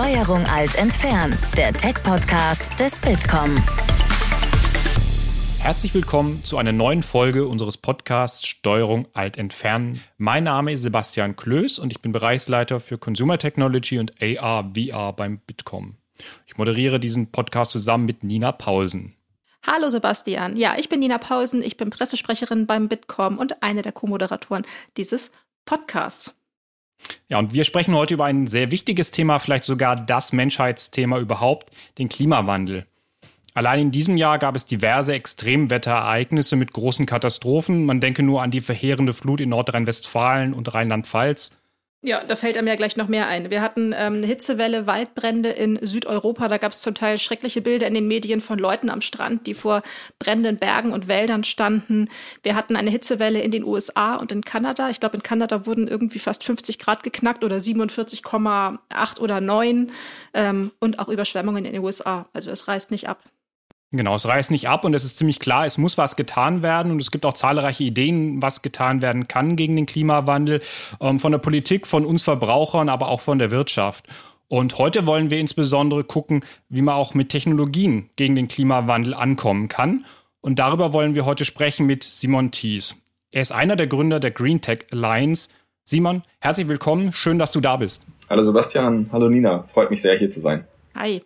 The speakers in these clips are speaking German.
Steuerung Alt entfernen, der Tech-Podcast des Bitkom. Herzlich willkommen zu einer neuen Folge unseres Podcasts Steuerung Alt entfernen. Mein Name ist Sebastian Klöß und ich bin Bereichsleiter für Consumer Technology und AR VR beim Bitkom. Ich moderiere diesen Podcast zusammen mit Nina Paulsen. Hallo Sebastian. Ja, ich bin Nina Paulsen, ich bin Pressesprecherin beim Bitkom und eine der Co-Moderatoren dieses Podcasts. Ja, und wir sprechen heute über ein sehr wichtiges Thema, vielleicht sogar das Menschheitsthema überhaupt, den Klimawandel. Allein in diesem Jahr gab es diverse Extremwetterereignisse mit großen Katastrophen. Man denke nur an die verheerende Flut in Nordrhein-Westfalen und Rheinland-Pfalz. Ja, da fällt einem ja gleich noch mehr ein. Wir hatten ähm, eine Hitzewelle, Waldbrände in Südeuropa. Da gab es zum Teil schreckliche Bilder in den Medien von Leuten am Strand, die vor brennenden Bergen und Wäldern standen. Wir hatten eine Hitzewelle in den USA und in Kanada. Ich glaube, in Kanada wurden irgendwie fast 50 Grad geknackt oder 47,8 oder 9 ähm, und auch Überschwemmungen in den USA. Also es reißt nicht ab. Genau, es reißt nicht ab und es ist ziemlich klar, es muss was getan werden und es gibt auch zahlreiche Ideen, was getan werden kann gegen den Klimawandel, ähm, von der Politik, von uns Verbrauchern, aber auch von der Wirtschaft. Und heute wollen wir insbesondere gucken, wie man auch mit Technologien gegen den Klimawandel ankommen kann. Und darüber wollen wir heute sprechen mit Simon Thies. Er ist einer der Gründer der Green Tech Alliance. Simon, herzlich willkommen, schön, dass du da bist. Hallo Sebastian, hallo Nina, freut mich sehr hier zu sein. Hi.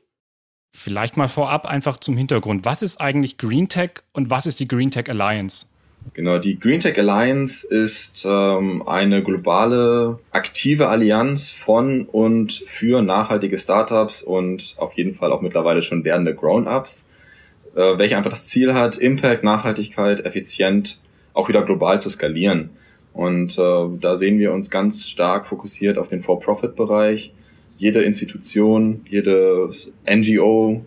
Vielleicht mal vorab einfach zum Hintergrund. Was ist eigentlich Green Tech und was ist die Green Tech Alliance? Genau, die Green Tech Alliance ist ähm, eine globale, aktive Allianz von und für nachhaltige Startups und auf jeden Fall auch mittlerweile schon werdende Grown-ups, äh, welche einfach das Ziel hat, Impact, Nachhaltigkeit, effizient auch wieder global zu skalieren. Und äh, da sehen wir uns ganz stark fokussiert auf den For-Profit-Bereich jede Institution, jede NGO,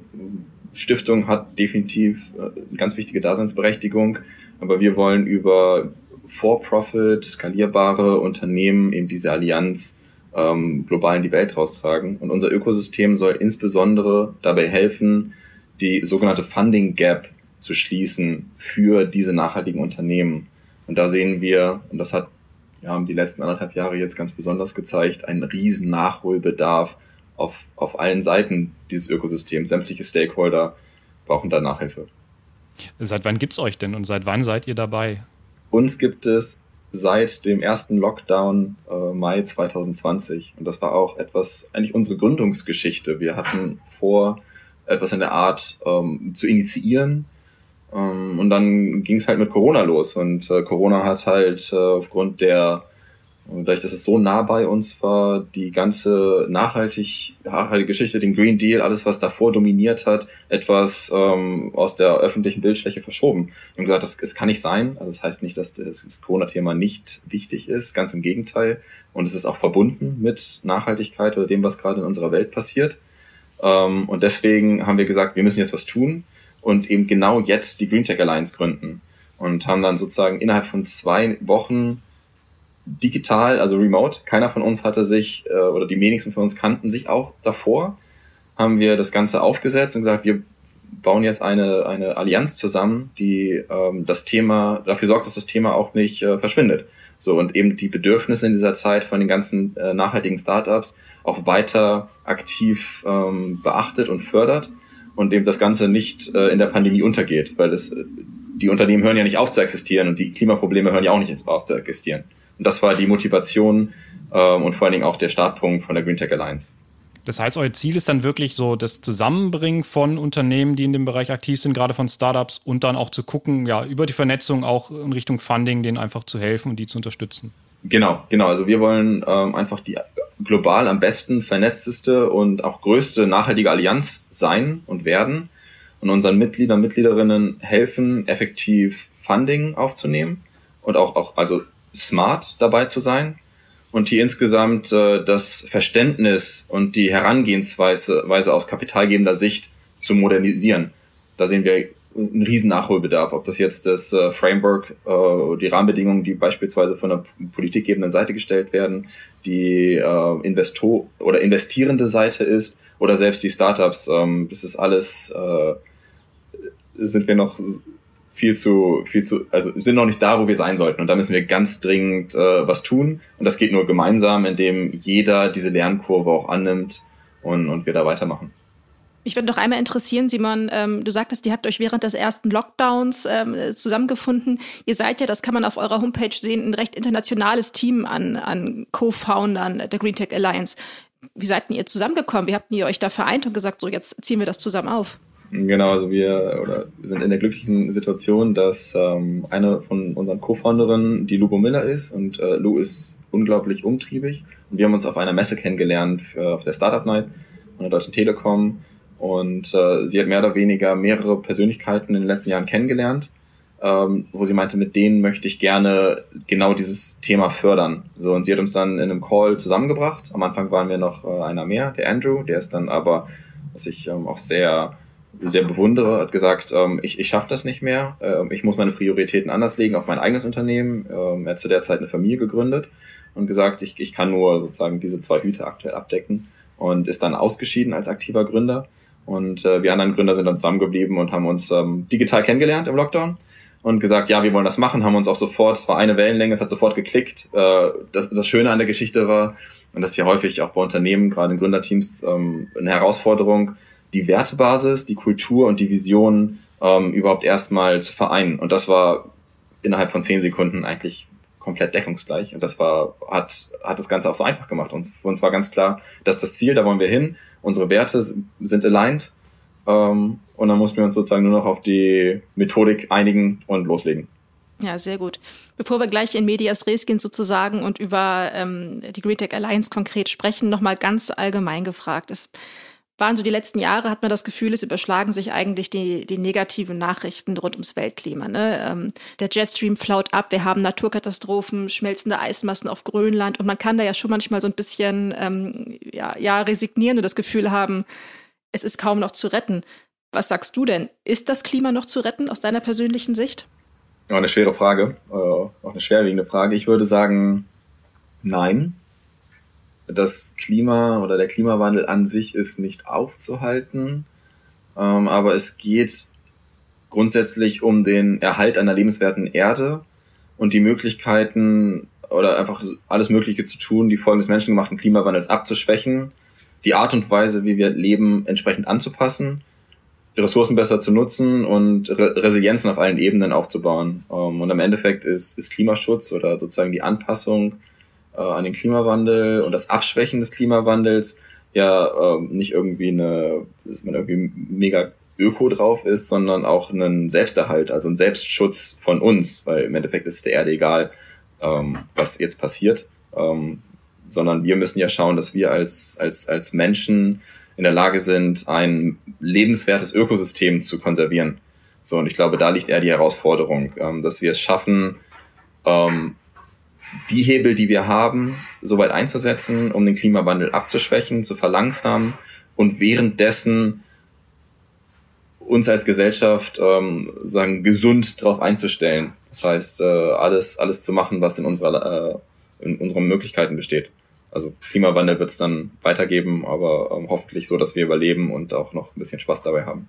Stiftung hat definitiv äh, eine ganz wichtige Daseinsberechtigung, aber wir wollen über For-Profit, skalierbare Unternehmen eben diese Allianz ähm, global in die Welt raustragen. Und unser Ökosystem soll insbesondere dabei helfen, die sogenannte Funding Gap zu schließen für diese nachhaltigen Unternehmen. Und da sehen wir, und das hat ja, haben die letzten anderthalb Jahre jetzt ganz besonders gezeigt, einen riesen Nachholbedarf auf, auf allen Seiten dieses Ökosystems. Sämtliche Stakeholder brauchen da Nachhilfe. Seit wann gibt's euch denn und seit wann seid ihr dabei? Uns gibt es seit dem ersten Lockdown äh, Mai 2020. Und das war auch etwas, eigentlich unsere Gründungsgeschichte. Wir hatten vor, etwas in der Art ähm, zu initiieren, ähm, und dann ging es halt mit Corona los. Und äh, Corona hat halt äh, aufgrund der, dadurch, dass es so nah bei uns war, die ganze nachhaltig, nachhaltige Geschichte, den Green Deal, alles, was davor dominiert hat, etwas ähm, aus der öffentlichen Bildfläche verschoben. Und gesagt, das, das kann nicht sein. Also das heißt nicht, dass das, das Corona-Thema nicht wichtig ist, ganz im Gegenteil. Und es ist auch verbunden mit Nachhaltigkeit oder dem, was gerade in unserer Welt passiert. Ähm, und deswegen haben wir gesagt, wir müssen jetzt was tun und eben genau jetzt die Green Tech Alliance gründen und haben dann sozusagen innerhalb von zwei Wochen digital, also remote, keiner von uns hatte sich äh, oder die wenigsten von uns kannten sich auch davor, haben wir das Ganze aufgesetzt und gesagt, wir bauen jetzt eine, eine Allianz zusammen, die ähm, das Thema, dafür sorgt, dass das Thema auch nicht äh, verschwindet. So, und eben die Bedürfnisse in dieser Zeit von den ganzen äh, nachhaltigen Startups auch weiter aktiv ähm, beachtet und fördert und dem das Ganze nicht äh, in der Pandemie untergeht, weil das, äh, die Unternehmen hören ja nicht auf zu existieren und die Klimaprobleme hören ja auch nicht auf zu existieren. Und das war die Motivation ähm, und vor allen Dingen auch der Startpunkt von der Green Tech Alliance. Das heißt, euer Ziel ist dann wirklich so das Zusammenbringen von Unternehmen, die in dem Bereich aktiv sind, gerade von Startups und dann auch zu gucken, ja, über die Vernetzung auch in Richtung Funding, denen einfach zu helfen und die zu unterstützen. Genau, genau. Also wir wollen ähm, einfach die global am besten vernetzteste und auch größte nachhaltige Allianz sein und werden und unseren Mitgliedern, Mitgliederinnen helfen, effektiv Funding aufzunehmen und auch, auch also smart dabei zu sein und hier insgesamt äh, das Verständnis und die Herangehensweise Weise aus kapitalgebender Sicht zu modernisieren. Da sehen wir ein riesen Nachholbedarf, ob das jetzt das äh, Framework, äh, die Rahmenbedingungen, die beispielsweise von der politikgebenden Seite gestellt werden, die äh, Investor oder investierende Seite ist oder selbst die Startups. Ähm, das ist alles, äh, sind wir noch viel zu, viel zu, also sind noch nicht da, wo wir sein sollten. Und da müssen wir ganz dringend äh, was tun. Und das geht nur gemeinsam, indem jeder diese Lernkurve auch annimmt und, und wir da weitermachen. Ich würde noch einmal interessieren, Simon, ähm, du sagtest, ihr habt euch während des ersten Lockdowns ähm, zusammengefunden. Ihr seid ja, das kann man auf eurer Homepage sehen, ein recht internationales Team an, an Co-Foundern der Green Tech Alliance. Wie seid ihr zusammengekommen? Wie habt ihr euch da vereint und gesagt, so jetzt ziehen wir das zusammen auf? Genau, also wir, oder sind in der glücklichen Situation, dass ähm, eine von unseren Co-Founderinnen die Lubo Miller ist und äh, Lu ist unglaublich umtriebig und wir haben uns auf einer Messe kennengelernt für, auf der Startup Night von der Deutschen Telekom und äh, sie hat mehr oder weniger mehrere Persönlichkeiten in den letzten Jahren kennengelernt, ähm, wo sie meinte, mit denen möchte ich gerne genau dieses Thema fördern. So, und sie hat uns dann in einem Call zusammengebracht. Am Anfang waren wir noch äh, einer mehr, der Andrew, der ist dann aber, was ich ähm, auch sehr sehr bewundere, hat gesagt, ähm, ich, ich schaffe das nicht mehr, ähm, ich muss meine Prioritäten anders legen auf mein eigenes Unternehmen. Ähm, er hat zu der Zeit eine Familie gegründet und gesagt, ich, ich kann nur sozusagen diese zwei Hüte aktuell abdecken und ist dann ausgeschieden als aktiver Gründer und äh, wir anderen Gründer sind dann zusammengeblieben und haben uns ähm, digital kennengelernt im Lockdown und gesagt, ja, wir wollen das machen, haben uns auch sofort, es war eine Wellenlänge, es hat sofort geklickt. Äh, das, das Schöne an der Geschichte war, und das ist ja häufig auch bei Unternehmen, gerade in Gründerteams, ähm, eine Herausforderung, die Wertebasis, die Kultur und die Vision ähm, überhaupt erstmal zu vereinen. Und das war innerhalb von zehn Sekunden eigentlich komplett deckungsgleich. Und das war, hat, hat das Ganze auch so einfach gemacht. Und für uns war ganz klar, das ist das Ziel, da wollen wir hin unsere Werte sind aligned ähm, und dann mussten wir uns sozusagen nur noch auf die Methodik einigen und loslegen. Ja, sehr gut. Bevor wir gleich in Medias Res gehen sozusagen und über ähm, die Green Tech Alliance konkret sprechen, nochmal ganz allgemein gefragt. Es waren so die letzten Jahre, hat man das Gefühl, es überschlagen sich eigentlich die, die negativen Nachrichten rund ums Weltklima. Ne? Ähm, der Jetstream flaut ab, wir haben Naturkatastrophen, schmelzende Eismassen auf Grönland und man kann da ja schon manchmal so ein bisschen ähm, ja, ja, resignieren und das Gefühl haben, es ist kaum noch zu retten. Was sagst du denn? Ist das Klima noch zu retten aus deiner persönlichen Sicht? Ja, eine schwere Frage, äh, auch eine schwerwiegende Frage. Ich würde sagen, nein das Klima oder der Klimawandel an sich ist nicht aufzuhalten, ähm, aber es geht grundsätzlich um den Erhalt einer lebenswerten Erde und die Möglichkeiten oder einfach alles Mögliche zu tun, die Folgen des menschengemachten Klimawandels abzuschwächen, die Art und Weise, wie wir leben, entsprechend anzupassen, die Ressourcen besser zu nutzen und Re Resilienzen auf allen Ebenen aufzubauen. Ähm, und im Endeffekt ist, ist Klimaschutz oder sozusagen die Anpassung äh, an den Klimawandel und das Abschwächen des Klimawandels ja äh, nicht irgendwie eine, dass man irgendwie mega öko drauf ist, sondern auch einen Selbsterhalt, also ein Selbstschutz von uns, weil im Endeffekt ist der Erde egal, ähm, was jetzt passiert, ähm, sondern wir müssen ja schauen, dass wir als, als, als Menschen in der Lage sind, ein lebenswertes Ökosystem zu konservieren. So, und ich glaube, da liegt eher die Herausforderung, ähm, dass wir es schaffen, ähm, die Hebel, die wir haben, soweit einzusetzen, um den Klimawandel abzuschwächen, zu verlangsamen und währenddessen uns als Gesellschaft ähm, sagen gesund darauf einzustellen. Das heißt, äh, alles alles zu machen, was in unserer äh, in unseren Möglichkeiten besteht. Also Klimawandel wird es dann weitergeben, aber ähm, hoffentlich so, dass wir überleben und auch noch ein bisschen Spaß dabei haben.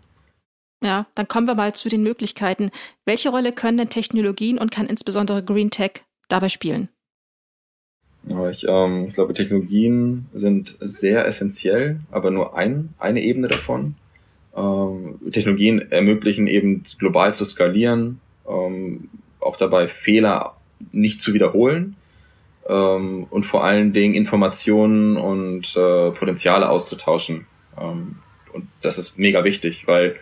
Ja, dann kommen wir mal zu den Möglichkeiten. Welche Rolle können denn Technologien und kann insbesondere Green Tech dabei spielen? Ich, ähm, ich glaube, Technologien sind sehr essentiell, aber nur ein, eine Ebene davon. Ähm, Technologien ermöglichen eben global zu skalieren, ähm, auch dabei Fehler nicht zu wiederholen ähm, und vor allen Dingen Informationen und äh, Potenziale auszutauschen. Ähm, und das ist mega wichtig, weil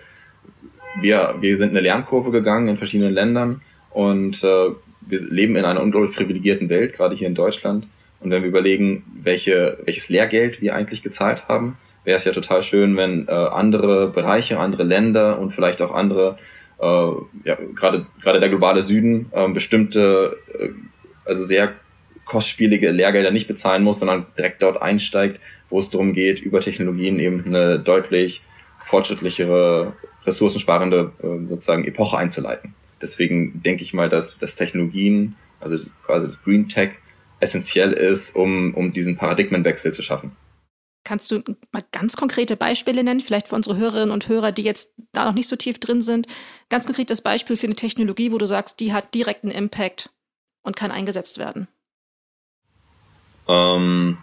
wir, wir sind eine Lernkurve gegangen in verschiedenen Ländern und äh, wir leben in einer unglaublich privilegierten Welt, gerade hier in Deutschland. Und wenn wir überlegen, welche, welches Lehrgeld wir eigentlich gezahlt haben, wäre es ja total schön, wenn äh, andere Bereiche, andere Länder und vielleicht auch andere, äh, ja, gerade gerade der globale Süden, äh, bestimmte, äh, also sehr kostspielige Lehrgelder nicht bezahlen muss, sondern direkt dort einsteigt, wo es darum geht, über Technologien eben eine deutlich fortschrittlichere, ressourcensparende äh, sozusagen Epoche einzuleiten. Deswegen denke ich mal, dass, dass Technologien, also quasi Green Tech, essentiell ist, um, um diesen Paradigmenwechsel zu schaffen. Kannst du mal ganz konkrete Beispiele nennen, vielleicht für unsere Hörerinnen und Hörer, die jetzt da noch nicht so tief drin sind? Ganz konkretes Beispiel für eine Technologie, wo du sagst, die hat direkten Impact und kann eingesetzt werden. Ähm,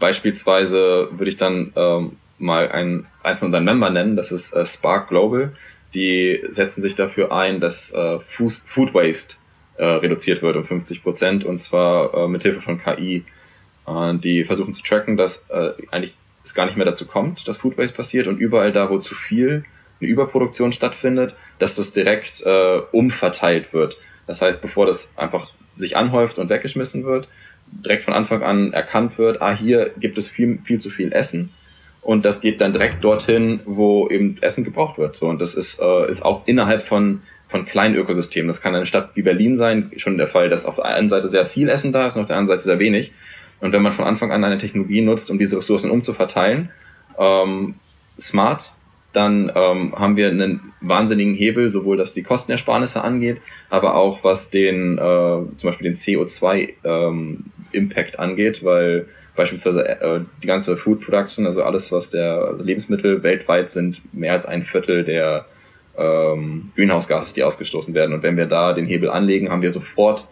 Beispielsweise würde ich dann ähm, mal ein, eins von unseren Member nennen, das ist äh, Spark Global. Die setzen sich dafür ein, dass äh, Food Waste äh, reduziert wird um 50 Prozent und zwar äh, mit Hilfe von KI. Äh, die versuchen zu tracken, dass äh, eigentlich es gar nicht mehr dazu kommt, dass Food Waste passiert und überall da, wo zu viel eine Überproduktion stattfindet, dass das direkt äh, umverteilt wird. Das heißt, bevor das einfach sich anhäuft und weggeschmissen wird, direkt von Anfang an erkannt wird, ah, hier gibt es viel, viel zu viel Essen. Und das geht dann direkt dorthin, wo eben Essen gebraucht wird. So, und das ist, äh, ist auch innerhalb von, von kleinen Ökosystemen. Das kann eine Stadt wie Berlin sein, schon der Fall, dass auf der einen Seite sehr viel Essen da ist und auf der anderen Seite sehr wenig. Und wenn man von Anfang an eine Technologie nutzt, um diese Ressourcen umzuverteilen, ähm, smart, dann ähm, haben wir einen wahnsinnigen Hebel, sowohl was die Kostenersparnisse angeht, aber auch was den äh, zum Beispiel den CO2-Impact ähm, angeht, weil beispielsweise äh, die ganze Food Production, also alles, was der Lebensmittel weltweit sind, mehr als ein Viertel der ähm, Greenhouse-Gase, die ausgestoßen werden. Und wenn wir da den Hebel anlegen, haben wir sofort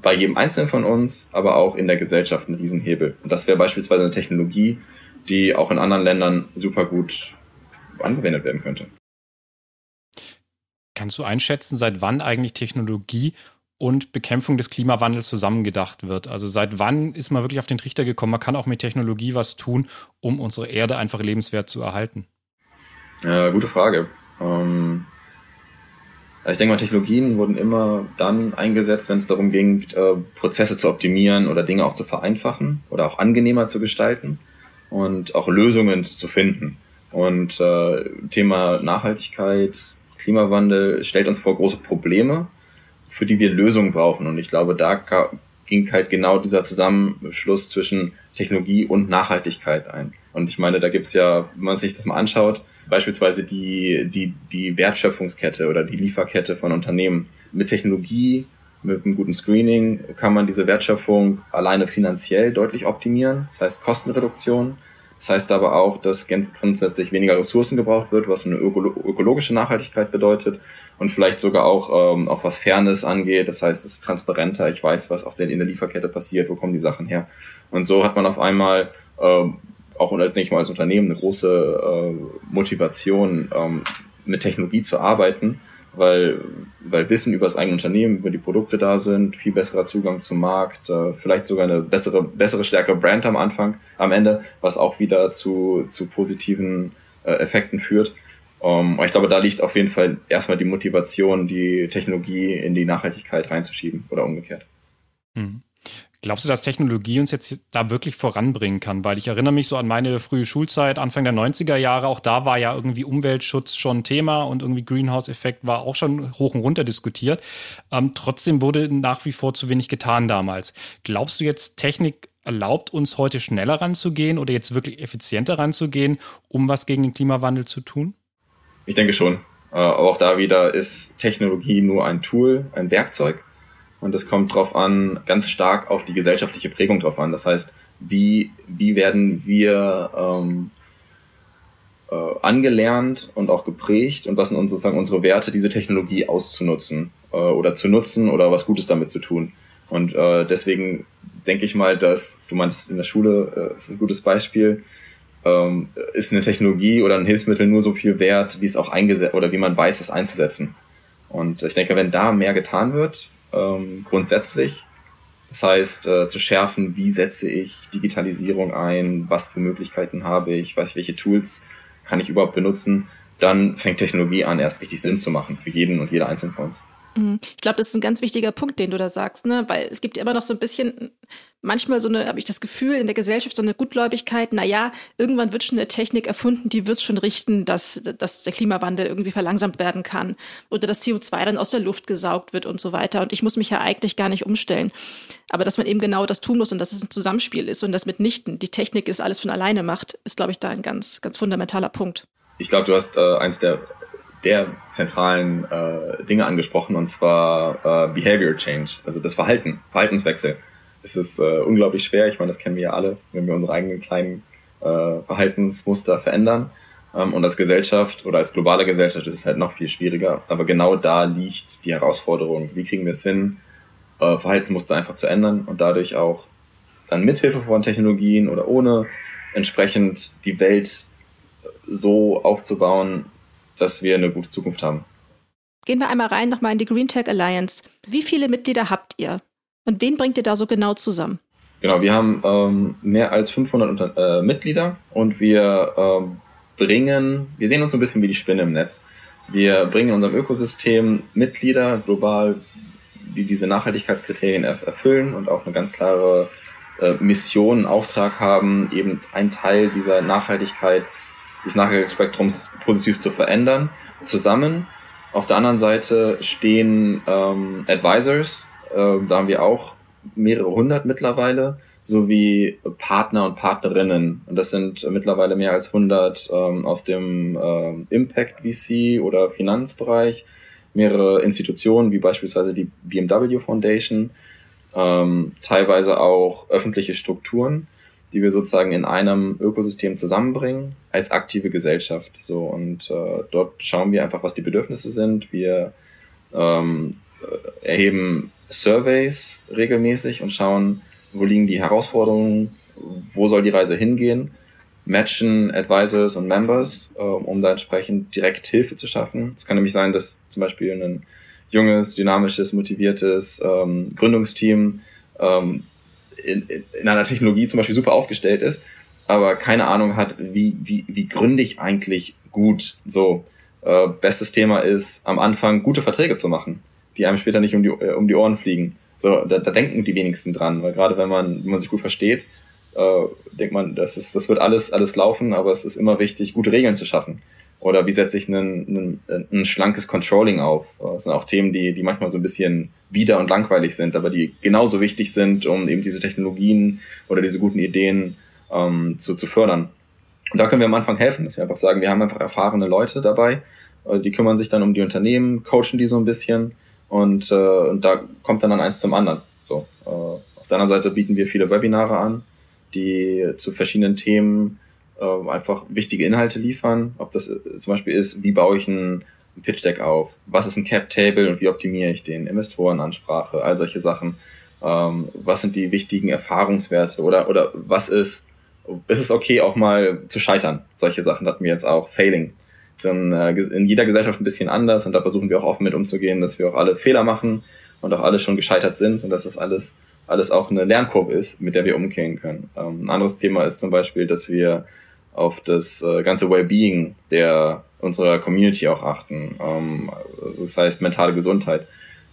bei jedem Einzelnen von uns, aber auch in der Gesellschaft einen Riesenhebel. Und das wäre beispielsweise eine Technologie, die auch in anderen Ländern super gut angewendet werden könnte. Kannst du einschätzen, seit wann eigentlich Technologie und Bekämpfung des Klimawandels zusammengedacht wird? Also seit wann ist man wirklich auf den Trichter gekommen, man kann auch mit Technologie was tun, um unsere Erde einfach lebenswert zu erhalten? Ja, gute Frage. Ähm, also ich denke mal, Technologien wurden immer dann eingesetzt, wenn es darum ging, äh, Prozesse zu optimieren oder Dinge auch zu vereinfachen oder auch angenehmer zu gestalten und auch Lösungen zu finden. Und äh, Thema Nachhaltigkeit, Klimawandel stellt uns vor große Probleme, für die wir Lösungen brauchen. Und ich glaube, da ging halt genau dieser Zusammenschluss zwischen Technologie und Nachhaltigkeit ein. Und ich meine, da gibt's ja, wenn man sich das mal anschaut, beispielsweise die, die, die Wertschöpfungskette oder die Lieferkette von Unternehmen. Mit Technologie, mit einem guten Screening kann man diese Wertschöpfung alleine finanziell deutlich optimieren. Das heißt Kostenreduktion. Das heißt aber auch, dass grundsätzlich weniger Ressourcen gebraucht wird, was eine ökologische Nachhaltigkeit bedeutet und vielleicht sogar auch, ähm, auch was Fairness angeht. Das heißt, es ist transparenter, ich weiß, was auf der, in der Lieferkette passiert, wo kommen die Sachen her. Und so hat man auf einmal ähm, auch als nicht mal als Unternehmen eine große äh, Motivation, ähm, mit Technologie zu arbeiten, weil, weil Wissen über das eigene Unternehmen, über die Produkte da sind, viel besserer Zugang zum Markt, äh, vielleicht sogar eine bessere, bessere, stärkere Brand am Anfang, am Ende, was auch wieder zu, zu positiven äh, Effekten führt. Um, ich glaube, da liegt auf jeden Fall erstmal die Motivation, die Technologie in die Nachhaltigkeit reinzuschieben oder umgekehrt. Mhm. Glaubst du, dass Technologie uns jetzt da wirklich voranbringen kann? Weil ich erinnere mich so an meine frühe Schulzeit, Anfang der 90er Jahre, auch da war ja irgendwie Umweltschutz schon Thema und irgendwie Greenhouse-Effekt war auch schon hoch und runter diskutiert. Ähm, trotzdem wurde nach wie vor zu wenig getan damals. Glaubst du jetzt, Technik erlaubt uns heute schneller ranzugehen oder jetzt wirklich effizienter ranzugehen, um was gegen den Klimawandel zu tun? Ich denke schon. Äh, aber auch da wieder ist Technologie nur ein Tool, ein Werkzeug und es kommt drauf an, ganz stark auf die gesellschaftliche Prägung drauf an. Das heißt, wie, wie werden wir ähm, äh, angelernt und auch geprägt und was sind sozusagen unsere Werte, diese Technologie auszunutzen äh, oder zu nutzen oder was Gutes damit zu tun. Und äh, deswegen denke ich mal, dass, du meinst in der Schule, äh, ist ein gutes Beispiel, ähm, ist eine Technologie oder ein Hilfsmittel nur so viel wert, wie es auch eingesetzt oder wie man weiß, es einzusetzen. Und ich denke, wenn da mehr getan wird, ähm, grundsätzlich. Das heißt, äh, zu schärfen, wie setze ich Digitalisierung ein, was für Möglichkeiten habe ich, welche Tools kann ich überhaupt benutzen, dann fängt Technologie an, erst richtig Sinn zu machen für jeden und jeder einzelne von uns. Mhm. Ich glaube, das ist ein ganz wichtiger Punkt, den du da sagst, ne? Weil es gibt immer noch so ein bisschen, manchmal so eine, habe ich das Gefühl, in der Gesellschaft so eine Gutgläubigkeit, na ja, irgendwann wird schon eine Technik erfunden, die wird schon richten, dass, dass der Klimawandel irgendwie verlangsamt werden kann. Oder dass CO2 dann aus der Luft gesaugt wird und so weiter. Und ich muss mich ja eigentlich gar nicht umstellen. Aber dass man eben genau das tun muss und dass es ein Zusammenspiel ist und das mitnichten die Technik ist alles von alleine macht, ist, glaube ich, da ein ganz, ganz fundamentaler Punkt. Ich glaube, du hast äh, eins der der zentralen äh, Dinge angesprochen, und zwar äh, Behavior Change, also das Verhalten, Verhaltenswechsel. Es ist äh, unglaublich schwer, ich meine, das kennen wir ja alle, wenn wir unsere eigenen kleinen äh, Verhaltensmuster verändern. Ähm, und als Gesellschaft oder als globale Gesellschaft ist es halt noch viel schwieriger. Aber genau da liegt die Herausforderung. Wie kriegen wir es hin, äh, Verhaltensmuster einfach zu ändern und dadurch auch dann mithilfe von Technologien oder ohne entsprechend die Welt so aufzubauen, dass wir eine gute Zukunft haben. Gehen wir einmal rein nochmal in die Green Tech Alliance. Wie viele Mitglieder habt ihr? Und wen bringt ihr da so genau zusammen? Genau, wir haben ähm, mehr als 500 Unter äh, Mitglieder und wir ähm, bringen, wir sehen uns so ein bisschen wie die Spinne im Netz. Wir bringen in unserem Ökosystem Mitglieder global, die diese Nachhaltigkeitskriterien erfüllen und auch eine ganz klare äh, Mission, Auftrag haben, eben einen Teil dieser Nachhaltigkeits, des Nachhaltigkeitsspektrums positiv zu verändern, zusammen. Auf der anderen Seite stehen ähm, Advisors, äh, da haben wir auch mehrere hundert mittlerweile, sowie Partner und Partnerinnen. Und das sind mittlerweile mehr als 100 ähm, aus dem äh, Impact VC oder Finanzbereich, mehrere Institutionen wie beispielsweise die BMW Foundation, ähm, teilweise auch öffentliche Strukturen, die wir sozusagen in einem Ökosystem zusammenbringen als aktive Gesellschaft. So und äh, dort schauen wir einfach, was die Bedürfnisse sind. Wir ähm, erheben Surveys regelmäßig und schauen, wo liegen die Herausforderungen, wo soll die Reise hingehen, matchen Advisors und Members, äh, um da entsprechend direkt Hilfe zu schaffen. Es kann nämlich sein, dass zum Beispiel ein junges, dynamisches, motiviertes ähm, Gründungsteam ähm, in, in einer Technologie zum Beispiel super aufgestellt ist, aber keine Ahnung hat, wie, wie, wie gründe ich eigentlich gut. So, äh, bestes Thema ist, am Anfang gute Verträge zu machen die einem später nicht um die, äh, um die Ohren fliegen. So, da, da denken die wenigsten dran, weil gerade wenn man, wenn man sich gut versteht, äh, denkt man, das ist, das wird alles, alles laufen, aber es ist immer wichtig, gute Regeln zu schaffen. Oder wie setze ich ein, ein, ein schlankes Controlling auf? Das sind auch Themen, die, die manchmal so ein bisschen bieder und langweilig sind, aber die genauso wichtig sind, um eben diese Technologien oder diese guten Ideen ähm, zu, zu fördern. Und da können wir am Anfang helfen, dass wir einfach sagen, wir haben einfach erfahrene Leute dabei, äh, die kümmern sich dann um die Unternehmen, coachen die so ein bisschen und, äh, und da kommt dann, dann eins zum anderen. So, äh, auf der anderen Seite bieten wir viele Webinare an, die zu verschiedenen Themen äh, einfach wichtige Inhalte liefern. Ob das äh, zum Beispiel ist, wie baue ich ein, Pitch Deck auf? Was ist ein Cap Table und wie optimiere ich den? Investorenansprache, all solche Sachen. Ähm, was sind die wichtigen Erfahrungswerte oder, oder was ist, ist es okay auch mal zu scheitern? Solche Sachen hatten wir jetzt auch. Failing in, äh, in jeder Gesellschaft ein bisschen anders und da versuchen wir auch offen mit umzugehen, dass wir auch alle Fehler machen und auch alle schon gescheitert sind und dass das alles, alles auch eine Lernkurve ist, mit der wir umgehen können. Ähm, ein anderes Thema ist zum Beispiel, dass wir auf das äh, ganze Wellbeing der unserer Community auch achten. Ähm, also das heißt mentale Gesundheit.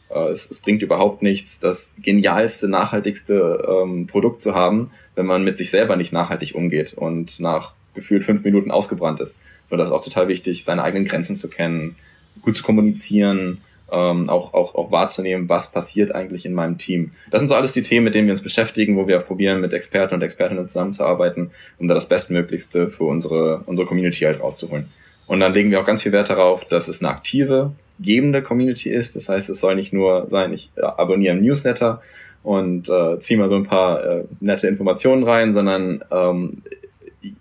Äh, es, es, bringt überhaupt nichts, das genialste, nachhaltigste ähm, Produkt zu haben, wenn man mit sich selber nicht nachhaltig umgeht und nach gefühlt fünf Minuten ausgebrannt ist. So, das ist auch total wichtig, seine eigenen Grenzen zu kennen, gut zu kommunizieren, ähm, auch, auch, auch wahrzunehmen, was passiert eigentlich in meinem Team. Das sind so alles die Themen, mit denen wir uns beschäftigen, wo wir probieren, mit Experten und Expertinnen zusammenzuarbeiten, um da das Bestmöglichste für unsere, unsere Community halt rauszuholen. Und dann legen wir auch ganz viel Wert darauf, dass es eine aktive, gebende Community ist. Das heißt, es soll nicht nur sein, ich abonniere einen Newsletter und äh, ziehe mal so ein paar äh, nette Informationen rein, sondern ähm,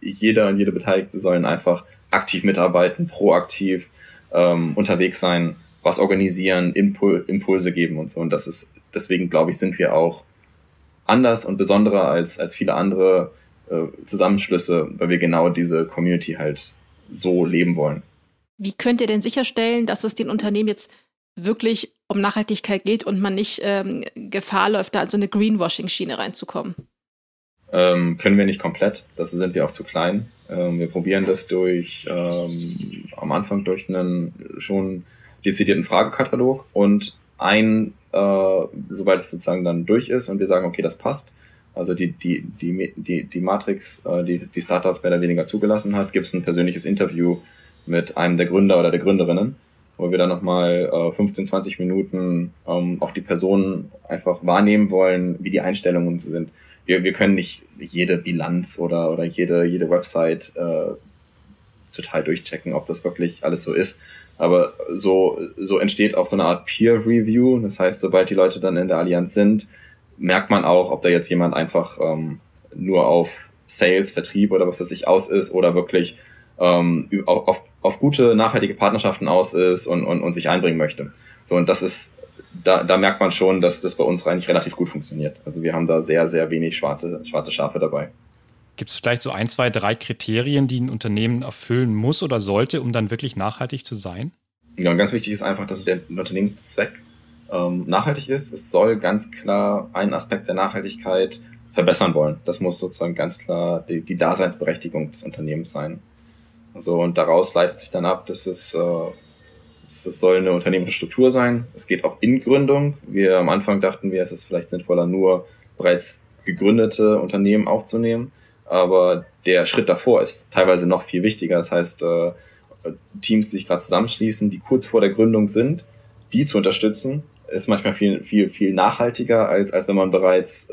jeder und jede Beteiligte sollen einfach aktiv mitarbeiten, proaktiv ähm, unterwegs sein, was organisieren, Impul Impulse geben und so. Und das ist, deswegen glaube ich, sind wir auch anders und besonderer als, als viele andere äh, Zusammenschlüsse, weil wir genau diese Community halt so leben wollen. Wie könnt ihr denn sicherstellen, dass es den Unternehmen jetzt wirklich um Nachhaltigkeit geht und man nicht ähm, Gefahr läuft, da in so eine Greenwashing-Schiene reinzukommen? Ähm, können wir nicht komplett, dazu sind wir auch zu klein. Ähm, wir probieren das durch ähm, am Anfang durch einen schon dezidierten Fragekatalog und ein, äh, sobald es sozusagen dann durch ist und wir sagen, okay, das passt, also die, die, die, die, die Matrix, äh, die, die Startup mehr oder weniger zugelassen hat, gibt es ein persönliches Interview mit einem der Gründer oder der Gründerinnen, wo wir dann nochmal äh, 15, 20 Minuten ähm, auch die Personen einfach wahrnehmen wollen, wie die Einstellungen sind wir, wir können nicht jede Bilanz oder, oder jede, jede Website äh, total durchchecken, ob das wirklich alles so ist. Aber so, so entsteht auch so eine Art Peer Review. Das heißt, sobald die Leute dann in der Allianz sind, merkt man auch, ob da jetzt jemand einfach ähm, nur auf Sales, Vertrieb oder was das sich aus ist oder wirklich ähm, auf, auf gute, nachhaltige Partnerschaften aus ist und, und, und sich einbringen möchte. So, und das ist da, da merkt man schon, dass das bei uns eigentlich relativ gut funktioniert. Also wir haben da sehr, sehr wenig schwarze, schwarze Schafe dabei. Gibt es vielleicht so ein, zwei, drei Kriterien, die ein Unternehmen erfüllen muss oder sollte, um dann wirklich nachhaltig zu sein? Ja, und ganz wichtig ist einfach, dass der Unternehmenszweck ähm, nachhaltig ist. Es soll ganz klar einen Aspekt der Nachhaltigkeit verbessern wollen. Das muss sozusagen ganz klar die, die Daseinsberechtigung des Unternehmens sein. Also, und daraus leitet sich dann ab, dass es, äh, es soll eine unternehmerische Struktur sein. Es geht auch in Gründung. Wir am Anfang dachten wir, es ist vielleicht sinnvoller, nur bereits gegründete Unternehmen aufzunehmen. Aber der Schritt davor ist teilweise noch viel wichtiger. Das heißt, äh, Teams, die sich gerade zusammenschließen, die kurz vor der Gründung sind, die zu unterstützen, ist manchmal viel, viel, viel nachhaltiger, als, als wenn man bereits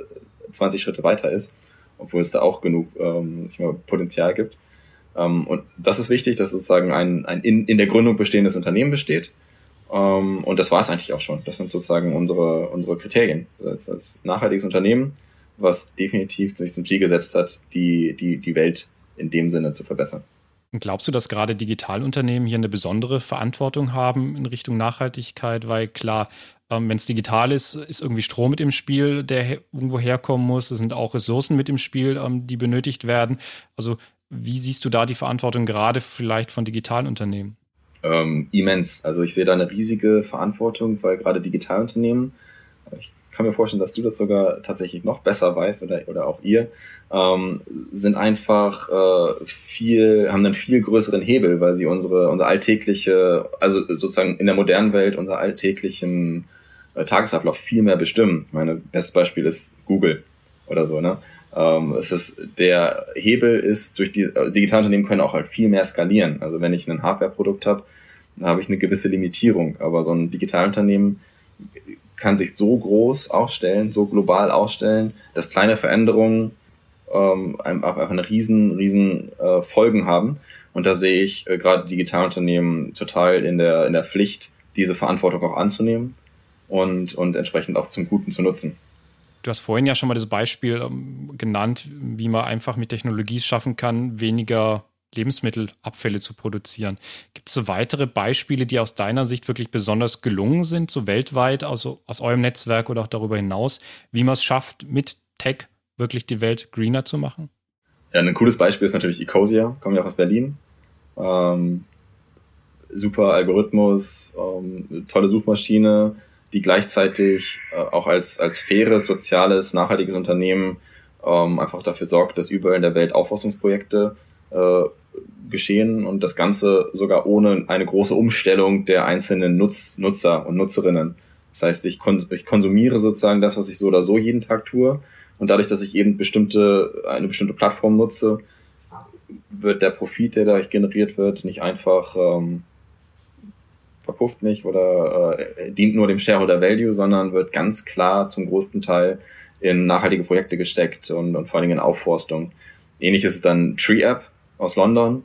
20 Schritte weiter ist, obwohl es da auch genug ähm, mal, Potenzial gibt. Ähm, und das ist wichtig, dass sozusagen ein, ein in, in der Gründung bestehendes Unternehmen besteht. Ähm, und das war es eigentlich auch schon. Das sind sozusagen unsere, unsere Kriterien. Das ist ein nachhaltiges Unternehmen, was definitiv sich zum Ziel gesetzt hat, die, die, die Welt in dem Sinne zu verbessern. Glaubst du, dass gerade Digitalunternehmen hier eine besondere Verantwortung haben in Richtung Nachhaltigkeit? Weil klar, ähm, wenn es digital ist, ist irgendwie Strom mit im Spiel, der irgendwo herkommen muss. Es sind auch Ressourcen mit im Spiel, ähm, die benötigt werden. Also wie siehst du da die Verantwortung gerade vielleicht von digitalen Unternehmen? Ähm, immens. Also ich sehe da eine riesige Verantwortung, weil gerade Digitalunternehmen, ich kann mir vorstellen, dass du das sogar tatsächlich noch besser weißt oder, oder auch ihr, ähm, sind einfach äh, viel, haben einen viel größeren Hebel, weil sie unsere, unsere alltägliche, also sozusagen in der modernen Welt unser alltäglichen äh, Tagesablauf viel mehr bestimmen. Meine bestes Beispiel ist Google oder so, ne? Ähm, es ist, der Hebel ist durch die äh, Digitalunternehmen können auch halt viel mehr skalieren. Also wenn ich ein Hardware-Produkt habe, habe ich eine gewisse Limitierung. Aber so ein Digitalunternehmen kann sich so groß aufstellen, so global aufstellen, dass kleine Veränderungen ähm, einfach, eine riesen, riesen äh, Folgen haben. Und da sehe ich äh, gerade Digitalunternehmen total in der, in der Pflicht, diese Verantwortung auch anzunehmen und, und entsprechend auch zum Guten zu nutzen. Du hast vorhin ja schon mal das Beispiel ähm, genannt, wie man einfach mit Technologie schaffen kann, weniger Lebensmittelabfälle zu produzieren. Gibt es so weitere Beispiele, die aus deiner Sicht wirklich besonders gelungen sind, so weltweit, also aus eurem Netzwerk oder auch darüber hinaus, wie man es schafft, mit Tech wirklich die Welt greener zu machen? Ja, ein cooles Beispiel ist natürlich Ecosia, kommen ja auch aus Berlin. Ähm, super Algorithmus, ähm, tolle Suchmaschine, die gleichzeitig äh, auch als, als faires, soziales, nachhaltiges Unternehmen ähm, einfach dafür sorgt, dass überall in der Welt Aufforstungsprojekte äh, geschehen und das Ganze sogar ohne eine große Umstellung der einzelnen Nutz, Nutzer und Nutzerinnen. Das heißt, ich, kon ich konsumiere sozusagen das, was ich so oder so jeden Tag tue und dadurch, dass ich eben bestimmte, eine bestimmte Plattform nutze, wird der Profit, der dadurch generiert wird, nicht einfach ähm, verpufft nicht oder äh, dient nur dem Shareholder Value, sondern wird ganz klar zum größten Teil in nachhaltige Projekte gesteckt und, und vor allen Dingen in Aufforstung. Ähnlich ist es dann Tree App aus London,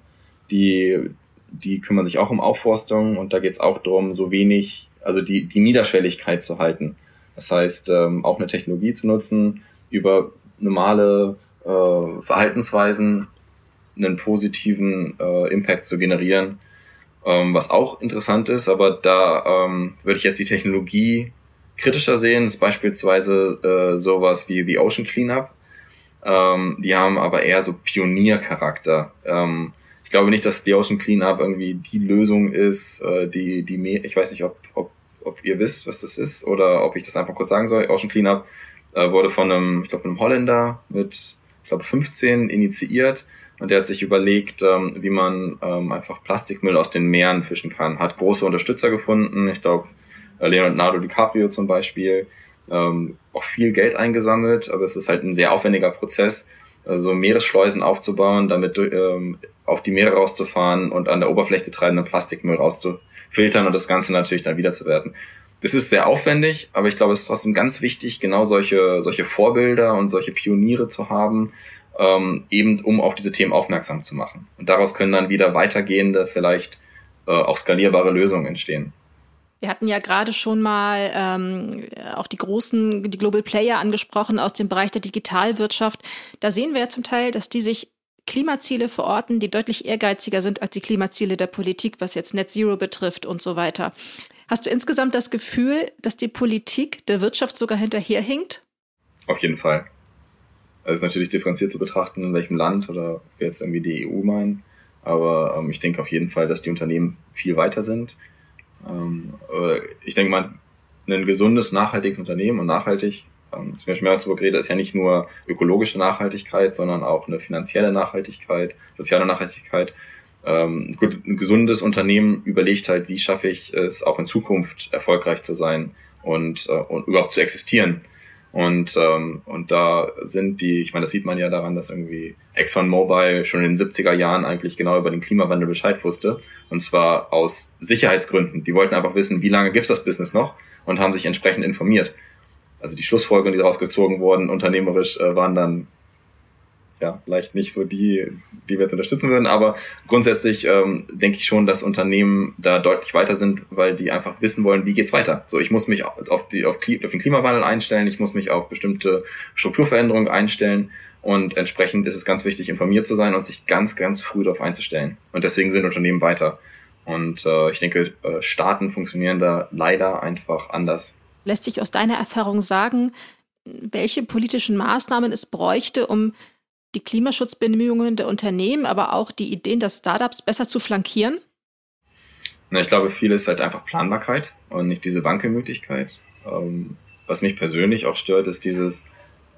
die, die kümmern sich auch um Aufforstung und da geht es auch darum, so wenig, also die, die Niederschwelligkeit zu halten. Das heißt, ähm, auch eine Technologie zu nutzen, über normale äh, Verhaltensweisen einen positiven äh, Impact zu generieren ähm, was auch interessant ist, aber da ähm, würde ich jetzt die Technologie kritischer sehen, ist beispielsweise äh, sowas wie The Ocean Cleanup. Ähm, die haben aber eher so Pioniercharakter. Ähm, ich glaube nicht, dass The Ocean Cleanup irgendwie die Lösung ist, äh, die, die mehr, ich weiß nicht, ob, ob, ob ihr wisst, was das ist oder ob ich das einfach kurz sagen soll. Ocean Cleanup äh, wurde von einem, ich glaube, einem Holländer mit, ich glaube, 15 initiiert und der hat sich überlegt, ähm, wie man ähm, einfach Plastikmüll aus den Meeren fischen kann. Hat große Unterstützer gefunden. Ich glaube, äh, Leonardo DiCaprio zum Beispiel. Ähm, auch viel Geld eingesammelt, aber es ist halt ein sehr aufwendiger Prozess, also Meeresschleusen aufzubauen, damit ähm, auf die Meere rauszufahren und an der Oberfläche treibenden Plastikmüll rauszufiltern und das Ganze natürlich dann wiederzuwerten. Das ist sehr aufwendig, aber ich glaube, es ist trotzdem ganz wichtig, genau solche, solche Vorbilder und solche Pioniere zu haben, ähm, eben um auf diese Themen aufmerksam zu machen. Und daraus können dann wieder weitergehende, vielleicht äh, auch skalierbare Lösungen entstehen. Wir hatten ja gerade schon mal ähm, auch die großen, die Global Player angesprochen aus dem Bereich der Digitalwirtschaft. Da sehen wir ja zum Teil, dass die sich Klimaziele verorten, die deutlich ehrgeiziger sind als die Klimaziele der Politik, was jetzt Net Zero betrifft und so weiter. Hast du insgesamt das Gefühl, dass die Politik der Wirtschaft sogar hinterherhinkt? Auf jeden Fall. Also natürlich differenziert zu betrachten, in welchem Land oder jetzt irgendwie die EU meinen. Aber ähm, ich denke auf jeden Fall, dass die Unternehmen viel weiter sind. Ähm, ich denke mal, ein gesundes, nachhaltiges Unternehmen und nachhaltig, ähm, zum Beispiel Meeresburg rede, ist ja nicht nur ökologische Nachhaltigkeit, sondern auch eine finanzielle Nachhaltigkeit, soziale Nachhaltigkeit. Ähm, gut, ein gesundes Unternehmen überlegt halt, wie schaffe ich es auch in Zukunft erfolgreich zu sein und, äh, und überhaupt zu existieren. Und, ähm, und da sind die, ich meine, das sieht man ja daran, dass irgendwie ExxonMobil schon in den 70er Jahren eigentlich genau über den Klimawandel Bescheid wusste. Und zwar aus Sicherheitsgründen. Die wollten einfach wissen, wie lange gibt's das Business noch und haben sich entsprechend informiert. Also die Schlussfolgerungen, die daraus gezogen wurden, unternehmerisch, äh, waren dann ja, vielleicht nicht so die, die wir jetzt unterstützen würden, aber grundsätzlich ähm, denke ich schon, dass Unternehmen da deutlich weiter sind, weil die einfach wissen wollen, wie geht's weiter. So, ich muss mich auf, die, auf, auf den Klimawandel einstellen, ich muss mich auf bestimmte Strukturveränderungen einstellen und entsprechend ist es ganz wichtig, informiert zu sein und sich ganz, ganz früh darauf einzustellen. Und deswegen sind Unternehmen weiter. Und äh, ich denke, äh, Staaten funktionieren da leider einfach anders. Lässt sich aus deiner Erfahrung sagen, welche politischen Maßnahmen es bräuchte, um die Klimaschutzbemühungen der Unternehmen, aber auch die Ideen der Startups besser zu flankieren? Na, ich glaube, viel ist halt einfach Planbarkeit und nicht diese Wankelmöglichkeit. Ähm, was mich persönlich auch stört, ist dieses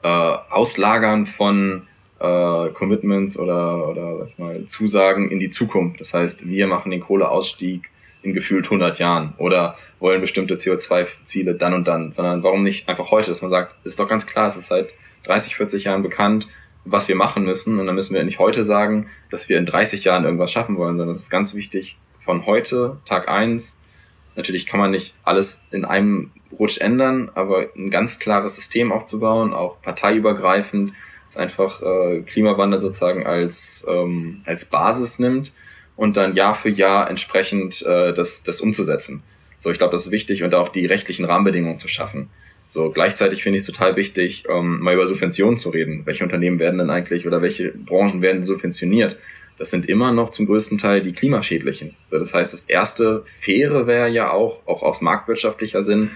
äh, Auslagern von äh, Commitments oder, oder sag ich mal, Zusagen in die Zukunft. Das heißt, wir machen den Kohleausstieg in gefühlt 100 Jahren oder wollen bestimmte CO2-Ziele dann und dann, sondern warum nicht einfach heute, dass man sagt, ist doch ganz klar, es ist seit 30, 40 Jahren bekannt, was wir machen müssen. Und dann müssen wir nicht heute sagen, dass wir in 30 Jahren irgendwas schaffen wollen, sondern es ist ganz wichtig von heute, Tag eins. Natürlich kann man nicht alles in einem Rutsch ändern, aber ein ganz klares System aufzubauen, auch parteiübergreifend, einfach äh, Klimawandel sozusagen als, ähm, als Basis nimmt und dann Jahr für Jahr entsprechend äh, das, das umzusetzen. So, ich glaube, das ist wichtig und auch die rechtlichen Rahmenbedingungen zu schaffen. So, gleichzeitig finde ich es total wichtig, ähm, mal über Subventionen zu reden. Welche Unternehmen werden denn eigentlich oder welche Branchen werden subventioniert? Das sind immer noch zum größten Teil die klimaschädlichen. So, das heißt, das erste faire wäre ja auch, auch aus marktwirtschaftlicher Sinn,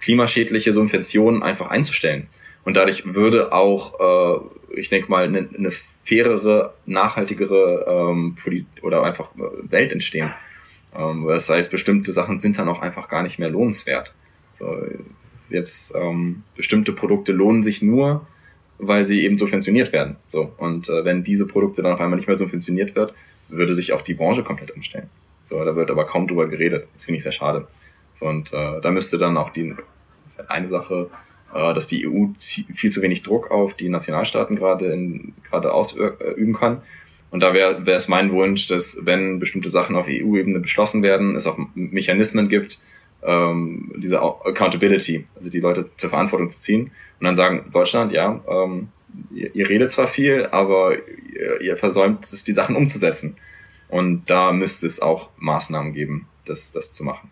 klimaschädliche Subventionen einfach einzustellen. Und dadurch würde auch, äh, ich denke mal, eine, eine fairere, nachhaltigere ähm, oder einfach äh, Welt entstehen. Ähm, das heißt, bestimmte Sachen sind dann auch einfach gar nicht mehr lohnenswert. So, jetzt ähm, bestimmte Produkte lohnen sich nur, weil sie eben subventioniert werden. So und äh, wenn diese Produkte dann auf einmal nicht mehr subventioniert wird, würde sich auch die Branche komplett umstellen. So, da wird aber kaum drüber geredet. Das finde ich sehr schade. So, und äh, da müsste dann auch die das ist halt eine Sache, äh, dass die EU viel zu wenig Druck auf die Nationalstaaten gerade gerade ausüben kann. Und da wäre es mein Wunsch, dass wenn bestimmte Sachen auf EU-Ebene beschlossen werden, es auch Mechanismen gibt, ähm, diese Accountability, also die Leute zur Verantwortung zu ziehen und dann sagen, Deutschland, ja, ähm, ihr, ihr redet zwar viel, aber ihr, ihr versäumt es, die Sachen umzusetzen. Und da müsste es auch Maßnahmen geben, das, das zu machen.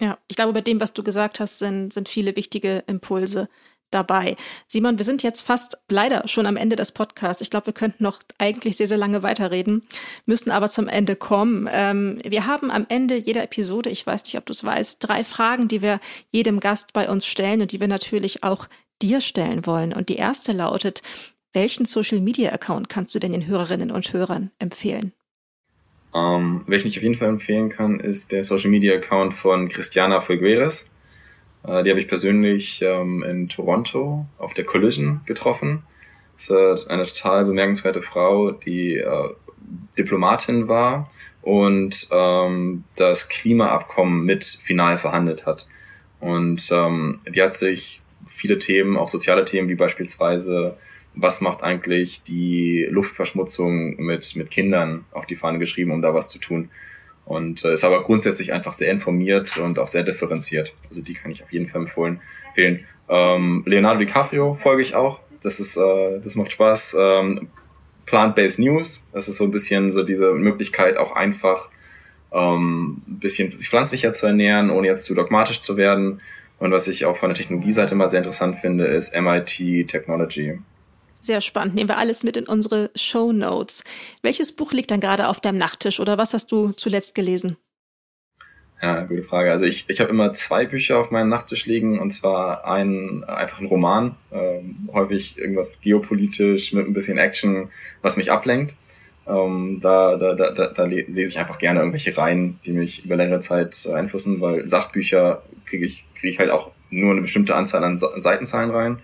Ja, ich glaube, bei dem, was du gesagt hast, sind, sind viele wichtige Impulse dabei. Simon, wir sind jetzt fast leider schon am Ende des Podcasts. Ich glaube, wir könnten noch eigentlich sehr, sehr lange weiterreden, müssen aber zum Ende kommen. Ähm, wir haben am Ende jeder Episode, ich weiß nicht, ob du es weißt, drei Fragen, die wir jedem Gast bei uns stellen und die wir natürlich auch dir stellen wollen. Und die erste lautet, welchen Social-Media-Account kannst du denn den Hörerinnen und Hörern empfehlen? Ähm, welchen ich auf jeden Fall empfehlen kann, ist der Social Media Account von Christiana Folgueres. Äh, die habe ich persönlich ähm, in Toronto auf der Collision getroffen. Das ist eine total bemerkenswerte Frau, die äh, Diplomatin war und ähm, das Klimaabkommen mit final verhandelt hat. Und ähm, die hat sich viele Themen, auch soziale Themen, wie beispielsweise, was macht eigentlich die Luftverschmutzung mit, mit Kindern auf die Fahne geschrieben, um da was zu tun. Und äh, ist aber grundsätzlich einfach sehr informiert und auch sehr differenziert. Also die kann ich auf jeden Fall empfehlen. empfehlen. Ähm, Leonardo DiCaprio folge ich auch. Das ist, äh, das macht Spaß. Ähm, Plant-Based News, das ist so ein bisschen so diese Möglichkeit, auch einfach ähm, ein bisschen sich pflanzlicher zu ernähren, ohne jetzt zu dogmatisch zu werden. Und was ich auch von der Technologieseite immer sehr interessant finde, ist MIT Technology. Sehr spannend. Nehmen wir alles mit in unsere Show Notes. Welches Buch liegt dann gerade auf deinem Nachttisch oder was hast du zuletzt gelesen? Ja, gute Frage. Also ich, ich habe immer zwei Bücher auf meinem Nachttisch liegen und zwar ein einfach ein Roman, ähm, häufig irgendwas geopolitisch mit ein bisschen Action, was mich ablenkt. Ähm, da, da, da, da lese ich einfach gerne irgendwelche Reihen, die mich über längere Zeit einflussen, weil Sachbücher kriege ich, kriege ich halt auch nur eine bestimmte Anzahl an Seitenzahlen rein.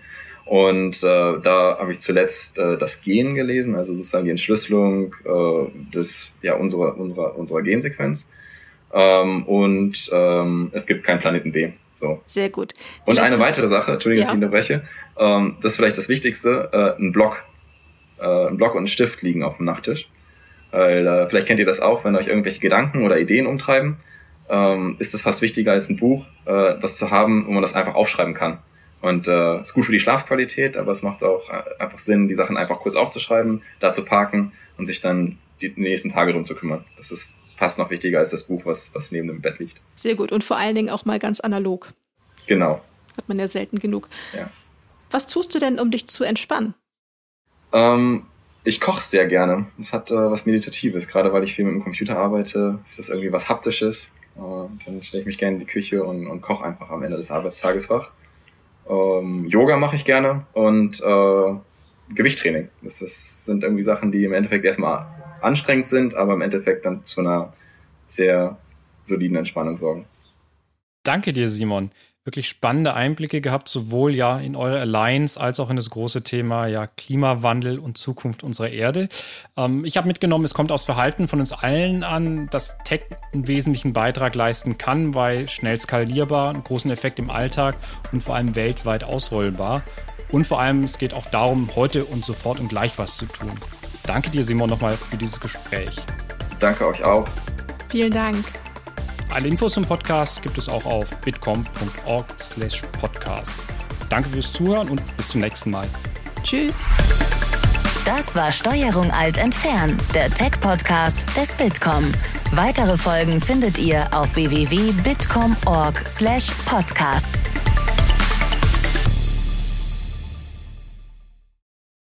Und äh, da habe ich zuletzt äh, das Gen gelesen, also sozusagen die Entschlüsselung äh, des, ja, unserer, unserer, unserer Gensequenz. Ähm, und ähm, es gibt keinen Planeten B. So. Sehr gut. Die und eine weitere Sache, Entschuldigung, ja. dass ich unterbreche, ähm, das ist vielleicht das Wichtigste, äh, ein Block. Äh, ein Block und ein Stift liegen auf dem Nachttisch. Weil äh, vielleicht kennt ihr das auch, wenn euch irgendwelche Gedanken oder Ideen umtreiben, ähm, ist es fast wichtiger als ein Buch, äh, was zu haben, wo man das einfach aufschreiben kann. Und äh, ist gut für die Schlafqualität, aber es macht auch äh, einfach Sinn, die Sachen einfach kurz aufzuschreiben, da zu parken und sich dann die nächsten Tage drum zu kümmern. Das ist fast noch wichtiger als das Buch, was, was neben dem Bett liegt. Sehr gut. Und vor allen Dingen auch mal ganz analog. Genau. Hat man ja selten genug. Ja. Was tust du denn, um dich zu entspannen? Ähm, ich koche sehr gerne. Das hat äh, was Meditatives. Gerade weil ich viel mit dem Computer arbeite, ist das irgendwie was Haptisches. Äh, dann stelle ich mich gerne in die Küche und, und koche einfach am Ende des Arbeitstages wach. Ähm, Yoga mache ich gerne und äh, Gewichttraining. Das ist, sind irgendwie Sachen, die im Endeffekt erstmal anstrengend sind, aber im Endeffekt dann zu einer sehr soliden Entspannung sorgen. Danke dir, Simon. Wirklich spannende Einblicke gehabt, sowohl ja in eure Alliance als auch in das große Thema ja Klimawandel und Zukunft unserer Erde. Ähm, ich habe mitgenommen, es kommt aus Verhalten von uns allen an, dass Tech einen wesentlichen Beitrag leisten kann, weil schnell skalierbar, einen großen Effekt im Alltag und vor allem weltweit ausrollbar. Und vor allem, es geht auch darum, heute und sofort und gleich was zu tun. Danke dir, Simon, nochmal für dieses Gespräch. Danke euch auch. Vielen Dank. Alle Infos zum Podcast gibt es auch auf bitcom.org/podcast. Danke fürs Zuhören und bis zum nächsten Mal. Tschüss. Das war Steuerung Alt entfernen, der Tech-Podcast des Bitkom. Weitere Folgen findet ihr auf www.bitcom.org/podcast.